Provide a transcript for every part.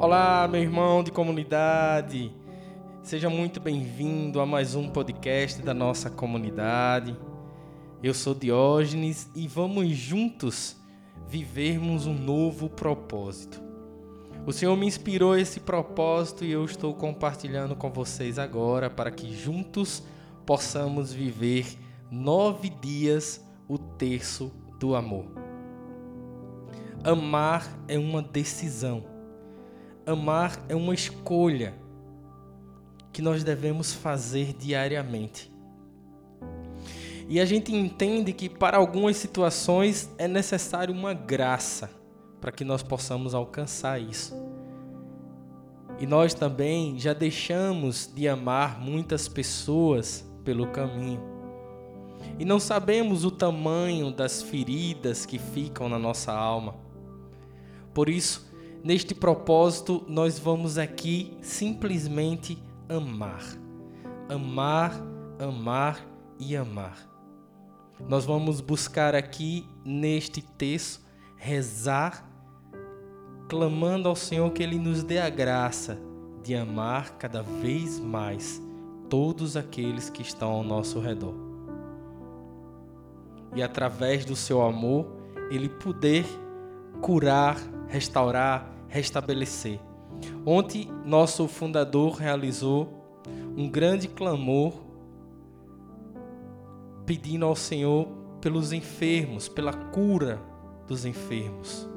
Olá, meu irmão de comunidade. Seja muito bem-vindo a mais um podcast da nossa comunidade. Eu sou Diógenes e vamos juntos vivermos um novo propósito. O Senhor me inspirou esse propósito e eu estou compartilhando com vocês agora para que juntos possamos viver nove dias o terço do amor. Amar é uma decisão Amar é uma escolha que nós devemos fazer diariamente. E a gente entende que para algumas situações é necessário uma graça para que nós possamos alcançar isso. E nós também já deixamos de amar muitas pessoas pelo caminho. E não sabemos o tamanho das feridas que ficam na nossa alma. Por isso, Neste propósito, nós vamos aqui simplesmente amar. Amar, amar e amar. Nós vamos buscar aqui neste texto rezar, clamando ao Senhor que Ele nos dê a graça de amar cada vez mais todos aqueles que estão ao nosso redor. E através do seu amor, Ele poder curar, restaurar, restabelecer. Ontem, nosso fundador realizou um grande clamor pedindo ao Senhor pelos enfermos, pela cura dos enfermos.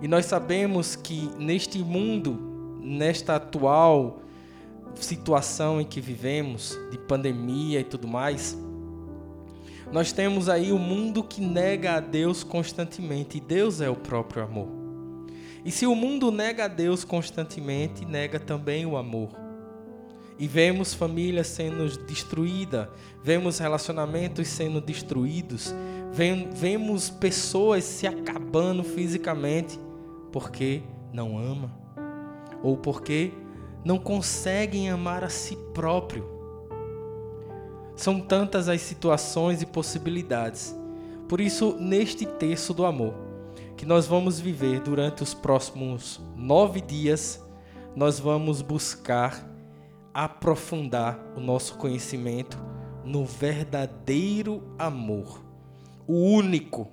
E nós sabemos que neste mundo, nesta atual situação em que vivemos, de pandemia e tudo mais, nós temos aí o mundo que nega a Deus constantemente, e Deus é o próprio amor. E se o mundo nega a Deus constantemente, nega também o amor. E vemos famílias sendo destruídas, vemos relacionamentos sendo destruídos, vemos pessoas se acabando fisicamente porque não ama ou porque não conseguem amar a si próprio. São tantas as situações e possibilidades. Por isso, neste terço do amor, que nós vamos viver durante os próximos nove dias, nós vamos buscar aprofundar o nosso conhecimento no verdadeiro amor. O único,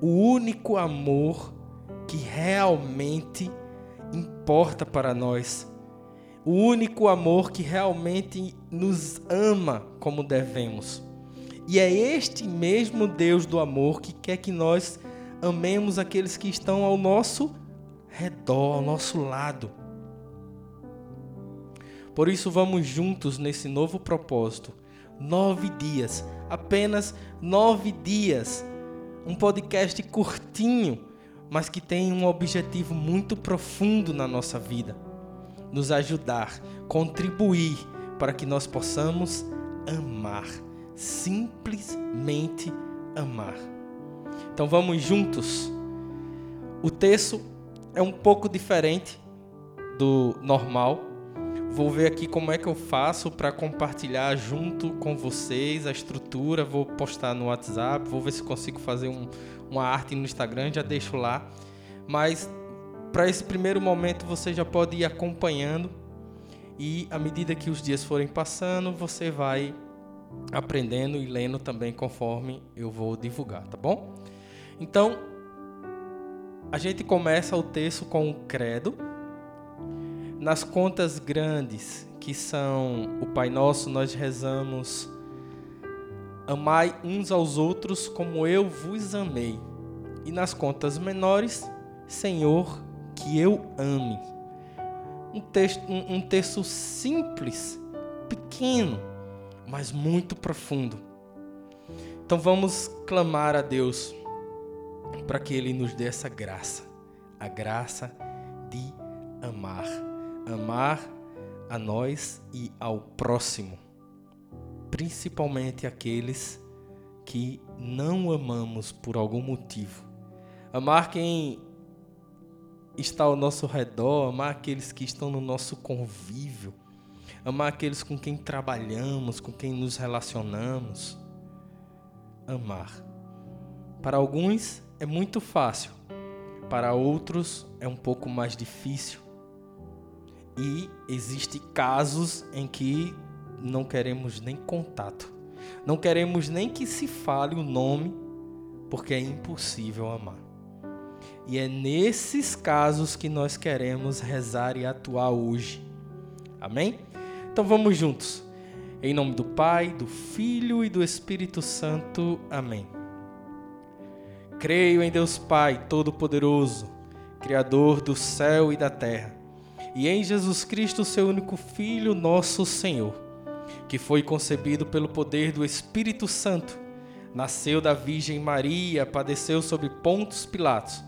o único amor que realmente importa para nós o único amor que realmente nos ama como devemos. E é este mesmo Deus do amor que quer que nós amemos aqueles que estão ao nosso redor, ao nosso lado. Por isso, vamos juntos nesse novo propósito. Nove dias, apenas nove dias. Um podcast curtinho, mas que tem um objetivo muito profundo na nossa vida nos ajudar, contribuir para que nós possamos amar, simplesmente amar. Então vamos juntos. O texto é um pouco diferente do normal. Vou ver aqui como é que eu faço para compartilhar junto com vocês a estrutura. Vou postar no WhatsApp, vou ver se consigo fazer um, uma arte no Instagram, já deixo lá. Mas para esse primeiro momento você já pode ir acompanhando e à medida que os dias forem passando, você vai aprendendo e lendo também conforme eu vou divulgar, tá bom? Então, a gente começa o texto com o credo. Nas contas grandes, que são o Pai Nosso, nós rezamos: Amai uns aos outros como eu vos amei. E nas contas menores, Senhor, que eu ame. Um texto, um, um texto simples, pequeno, mas muito profundo. Então vamos clamar a Deus para que Ele nos dê essa graça, a graça de amar, amar a nós e ao próximo, principalmente aqueles que não amamos por algum motivo. Amar quem está ao nosso redor, amar aqueles que estão no nosso convívio, amar aqueles com quem trabalhamos, com quem nos relacionamos. Amar. Para alguns é muito fácil, para outros é um pouco mais difícil. E existe casos em que não queremos nem contato. Não queremos nem que se fale o nome, porque é impossível amar. E é nesses casos que nós queremos rezar e atuar hoje. Amém? Então vamos juntos. Em nome do Pai, do Filho e do Espírito Santo. Amém. Creio em Deus Pai Todo-Poderoso, Criador do céu e da terra, e em Jesus Cristo, seu único Filho, nosso Senhor, que foi concebido pelo poder do Espírito Santo, nasceu da Virgem Maria, padeceu sob Pontos Pilatos,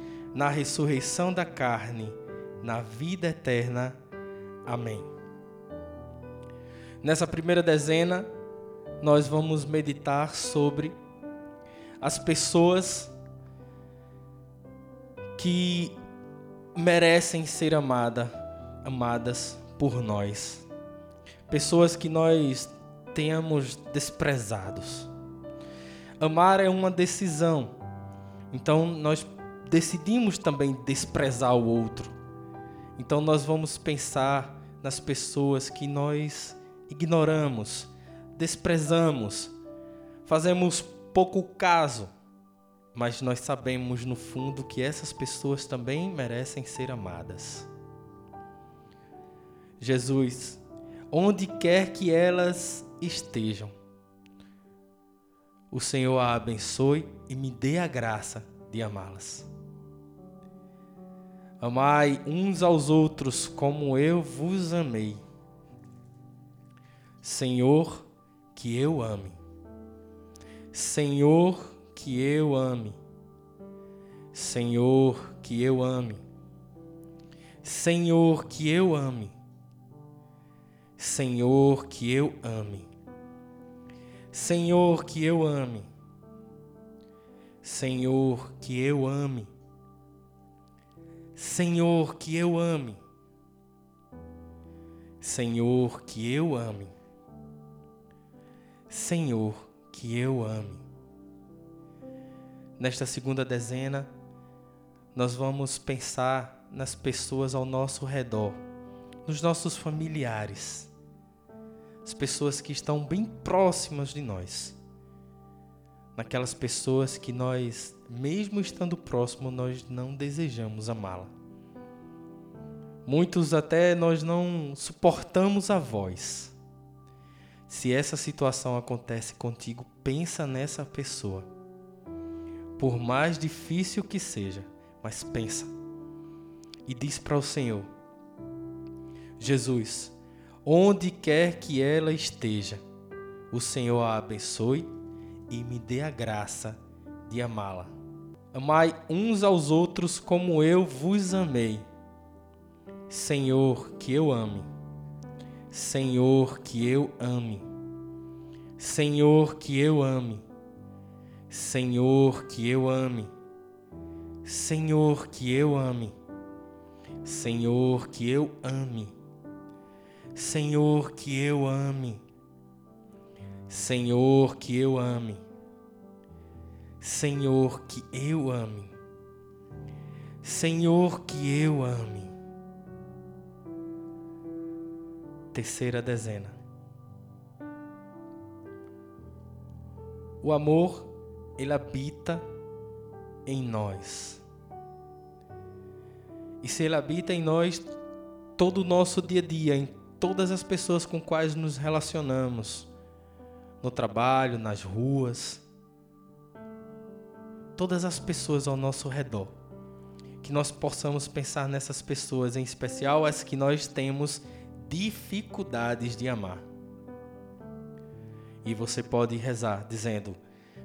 na ressurreição da carne, na vida eterna. Amém. Nessa primeira dezena, nós vamos meditar sobre as pessoas que merecem ser amada, amadas por nós. Pessoas que nós tenhamos desprezados. Amar é uma decisão. Então nós decidimos também desprezar o outro. Então nós vamos pensar nas pessoas que nós ignoramos, desprezamos, fazemos pouco caso, mas nós sabemos no fundo que essas pessoas também merecem ser amadas. Jesus, onde quer que elas estejam, o Senhor a abençoe e me dê a graça de amá-las. Amai uns aos outros como eu vos amei. Senhor, que eu ame. Senhor, que eu ame. Senhor, que eu ame. Senhor, que eu ame. Senhor, que eu ame. Senhor, que eu ame. Senhor, que eu ame. Senhor, que eu ame. Senhor, que eu ame. Senhor, que eu ame. Nesta segunda dezena, nós vamos pensar nas pessoas ao nosso redor, nos nossos familiares, as pessoas que estão bem próximas de nós, naquelas pessoas que nós, mesmo estando próximo, nós não desejamos amá-la. Muitos até nós não suportamos a voz se essa situação acontece contigo, pensa nessa pessoa. Por mais difícil que seja, mas pensa. E diz para o Senhor: Jesus, onde quer que ela esteja, o Senhor a abençoe e me dê a graça de amá-la. Amai uns aos outros como eu vos amei. Senhor, que eu ame Senhor, que eu ame. Senhor, que eu ame. Senhor, que eu ame. Senhor, que eu ame. Senhor, que eu ame. Senhor, que eu ame. Senhor, que eu ame. Senhor, que eu ame. Senhor, que eu ame. terceira dezena. O amor, ele habita em nós. E se ele habita em nós, todo o nosso dia a dia, em todas as pessoas com quais nos relacionamos, no trabalho, nas ruas, todas as pessoas ao nosso redor, que nós possamos pensar nessas pessoas, em especial as que nós temos dificuldades de amar. E você pode rezar dizendo: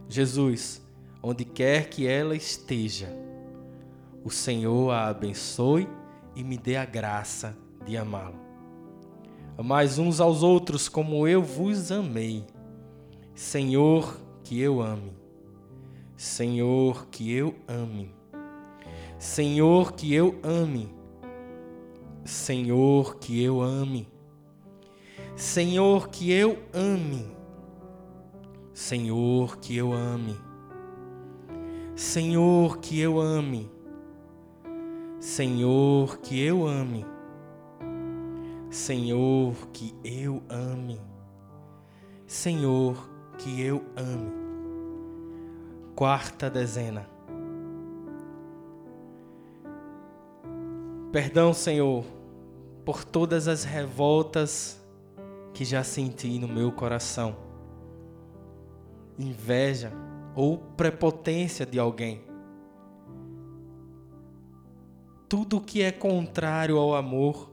Jesus, onde quer que ela esteja, o Senhor a abençoe e me dê a graça de amá-lo. Amais uns aos outros como eu vos amei. Senhor, que eu ame. Senhor, que eu ame. Senhor, que eu ame. Senhor, que eu ame. Senhor, que eu ame. Senhor, que eu ame. Senhor, que eu ame. Senhor, que eu ame. Senhor, que eu ame. Senhor, que eu ame. Quarta dezena. Perdão, Senhor, por todas as revoltas que já senti no meu coração. Inveja ou prepotência de alguém. Tudo que é contrário ao amor.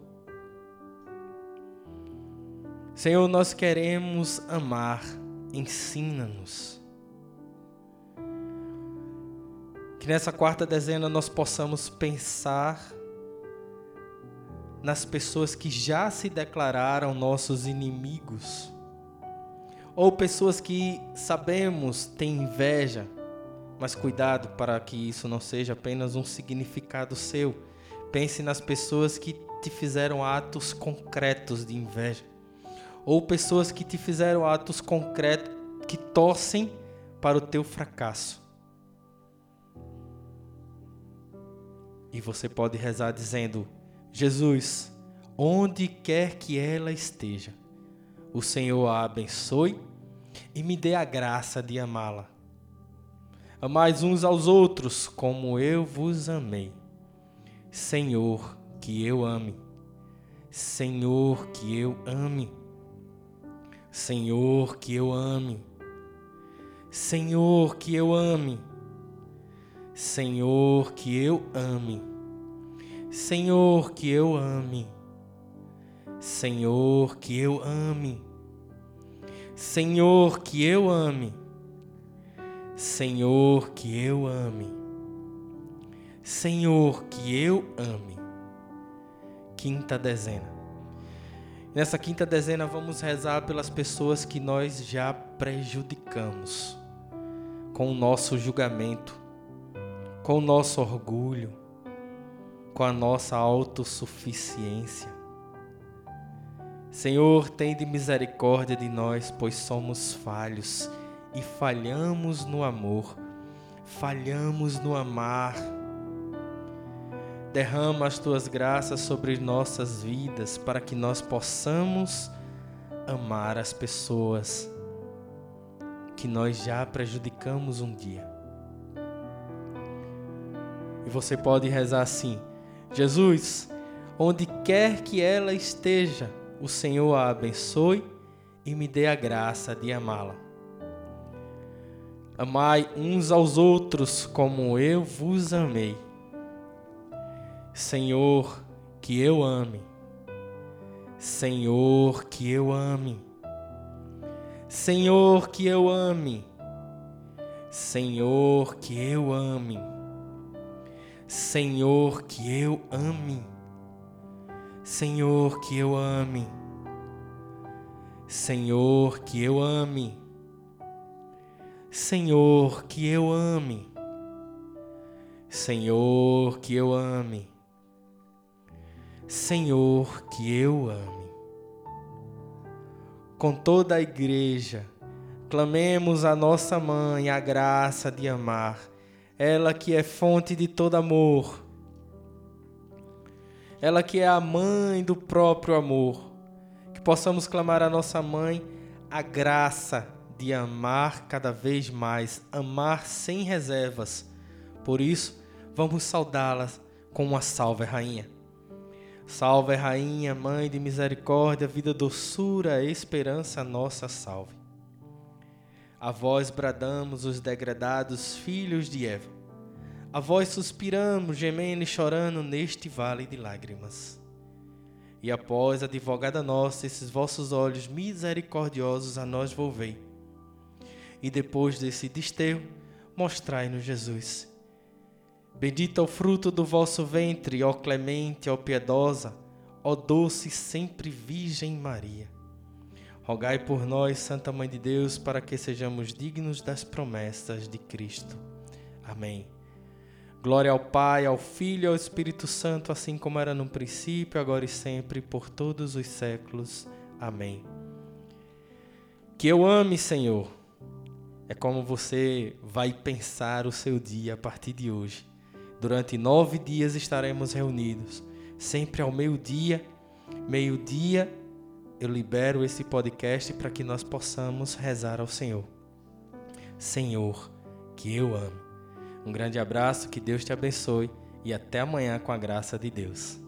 Senhor, nós queremos amar. Ensina-nos. Que nessa quarta dezena nós possamos pensar nas pessoas que já se declararam nossos inimigos, ou pessoas que sabemos têm inveja, mas cuidado para que isso não seja apenas um significado seu. Pense nas pessoas que te fizeram atos concretos de inveja, ou pessoas que te fizeram atos concretos que torcem para o teu fracasso. E você pode rezar dizendo: Jesus, onde quer que ela esteja, o Senhor a abençoe e me dê a graça de amá-la. Amais uns aos outros como eu vos amei. Senhor, que eu ame. Senhor, que eu ame. Senhor, que eu ame. Senhor, que eu ame. Senhor, que eu ame. Senhor, que eu ame. Senhor, que eu ame. Senhor, que eu ame. Senhor, que eu ame. Senhor, que eu ame. Quinta dezena. Nessa quinta dezena vamos rezar pelas pessoas que nós já prejudicamos com o nosso julgamento, com o nosso orgulho, com a nossa autossuficiência. Senhor, tem de misericórdia de nós, pois somos falhos e falhamos no amor, falhamos no amar. Derrama as tuas graças sobre nossas vidas para que nós possamos amar as pessoas que nós já prejudicamos um dia. Você pode rezar assim: Jesus, onde quer que ela esteja, o Senhor a abençoe e me dê a graça de amá-la. Amai uns aos outros como eu vos amei. Senhor, que eu ame. Senhor, que eu ame. Senhor, que eu ame. Senhor, que eu ame. Senhor, que eu ame. Senhor, que eu ame. Senhor, que eu ame. Senhor, que eu ame. Senhor, que eu ame. Senhor, que eu ame. Com toda a igreja, clamemos a nossa mãe a graça de amar ela que é fonte de todo amor, ela que é a mãe do próprio amor, que possamos clamar a nossa mãe a graça de amar cada vez mais, amar sem reservas. Por isso, vamos saudá-la com uma salve, rainha. Salve, rainha, mãe de misericórdia, vida, doçura, esperança, nossa salve. A vós bradamos os degradados filhos de Eva. A vós suspiramos, gemendo e chorando neste vale de lágrimas. E após, advogada nossa, esses vossos olhos misericordiosos a nós volvei. E depois desse desterro, mostrai-nos Jesus. Bendito é o fruto do vosso ventre, ó clemente, ó piedosa, ó doce sempre Virgem Maria. Rogai por nós, Santa Mãe de Deus, para que sejamos dignos das promessas de Cristo. Amém. Glória ao Pai, ao Filho e ao Espírito Santo, assim como era no princípio, agora e sempre, por todos os séculos. Amém. Que eu ame, Senhor. É como você vai pensar o seu dia a partir de hoje. Durante nove dias estaremos reunidos, sempre ao meio-dia. Meio-dia eu libero esse podcast para que nós possamos rezar ao Senhor. Senhor, que eu amo. Um grande abraço, que Deus te abençoe e até amanhã com a graça de Deus.